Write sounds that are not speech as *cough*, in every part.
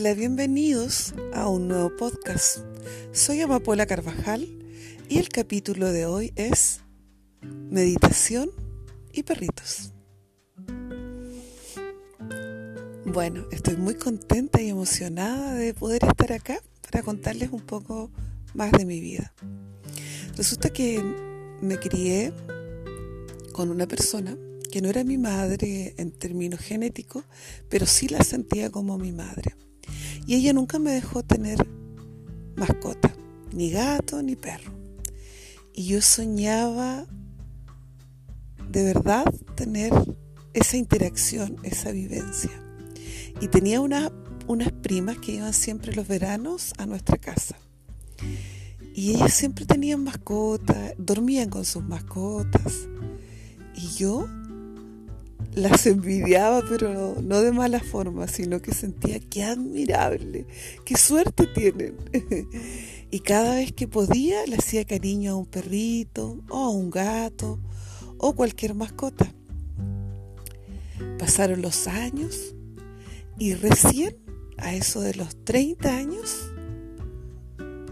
Hola, bienvenidos a un nuevo podcast. Soy Amapola Carvajal y el capítulo de hoy es Meditación y perritos. Bueno, estoy muy contenta y emocionada de poder estar acá para contarles un poco más de mi vida. Resulta que me crié con una persona que no era mi madre en términos genéticos, pero sí la sentía como mi madre. Y ella nunca me dejó tener mascota, ni gato ni perro. Y yo soñaba de verdad tener esa interacción, esa vivencia. Y tenía unas primas que iban siempre los veranos a nuestra casa. Y ellas siempre tenían mascotas, dormían con sus mascotas. Y yo las envidiaba, pero no de mala forma, sino que sentía que admirable, qué suerte tienen. *laughs* y cada vez que podía le hacía cariño a un perrito o a un gato o cualquier mascota. Pasaron los años y recién a eso de los 30 años,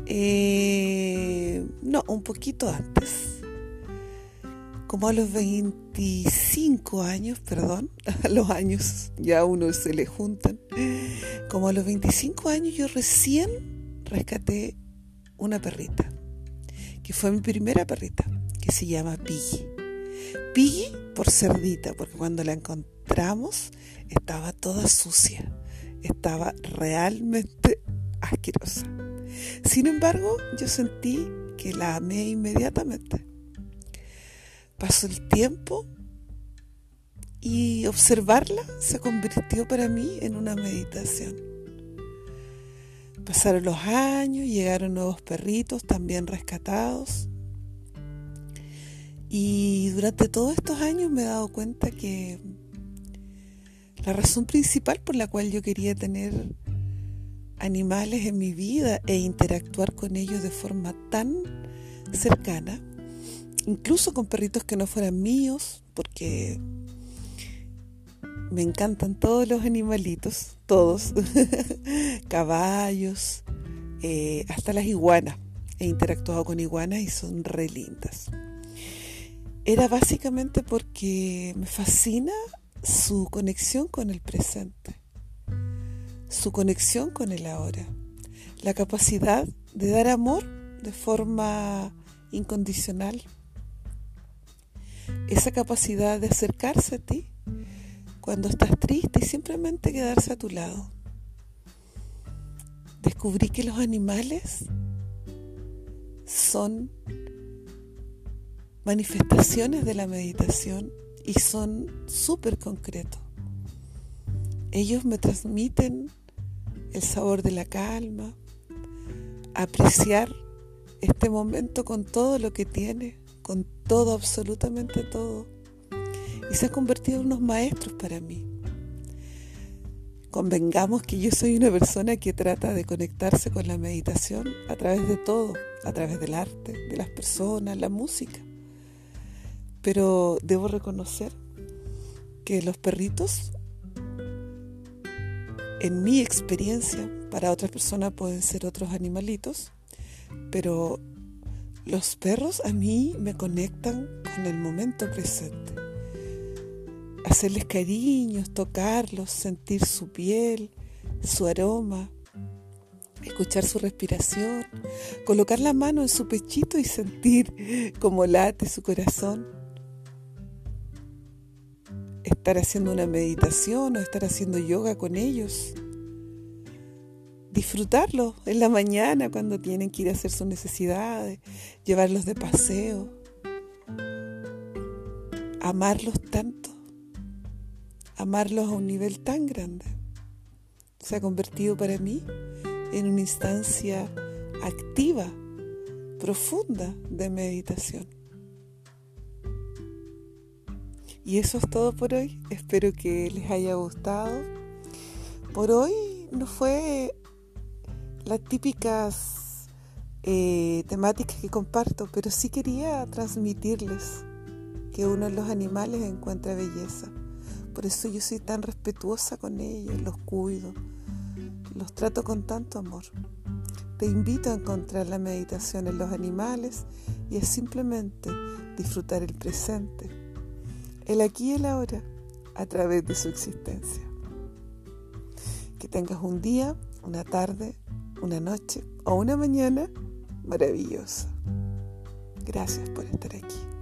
eh, no, un poquito antes, como a los 25 años, perdón, *laughs* los años ya uno se le juntan, como a los 25 años yo recién rescaté una perrita, que fue mi primera perrita, que se llama Piggy. Piggy por cerdita, porque cuando la encontramos estaba toda sucia, estaba realmente asquerosa. Sin embargo, yo sentí que la amé inmediatamente pasó el tiempo y observarla se convirtió para mí en una meditación. Pasaron los años, llegaron nuevos perritos también rescatados. Y durante todos estos años me he dado cuenta que la razón principal por la cual yo quería tener animales en mi vida e interactuar con ellos de forma tan cercana incluso con perritos que no fueran míos, porque me encantan todos los animalitos, todos, *laughs* caballos, eh, hasta las iguanas. He interactuado con iguanas y son re lindas. Era básicamente porque me fascina su conexión con el presente, su conexión con el ahora, la capacidad de dar amor de forma incondicional esa capacidad de acercarse a ti cuando estás triste y simplemente quedarse a tu lado. Descubrí que los animales son manifestaciones de la meditación y son súper concretos. Ellos me transmiten el sabor de la calma, apreciar este momento con todo lo que tiene, con todo, absolutamente todo. Y se han convertido en unos maestros para mí. Convengamos que yo soy una persona que trata de conectarse con la meditación a través de todo, a través del arte, de las personas, la música. Pero debo reconocer que los perritos, en mi experiencia, para otras personas pueden ser otros animalitos, pero los perros a mí me conectan con el momento presente. Hacerles cariños, tocarlos, sentir su piel, su aroma, escuchar su respiración, colocar la mano en su pechito y sentir cómo late su corazón. Estar haciendo una meditación o estar haciendo yoga con ellos disfrutarlos en la mañana cuando tienen que ir a hacer sus necesidades, llevarlos de paseo, amarlos tanto, amarlos a un nivel tan grande. Se ha convertido para mí en una instancia activa, profunda de meditación. Y eso es todo por hoy. Espero que les haya gustado. Por hoy no fue las típicas eh, temáticas que comparto, pero sí quería transmitirles que uno en los animales encuentra belleza. Por eso yo soy tan respetuosa con ellos, los cuido, los trato con tanto amor. Te invito a encontrar la meditación en los animales y es simplemente disfrutar el presente, el aquí y el ahora, a través de su existencia. Que tengas un día, una tarde, una noche o una mañana maravillosa. Gracias por estar aquí.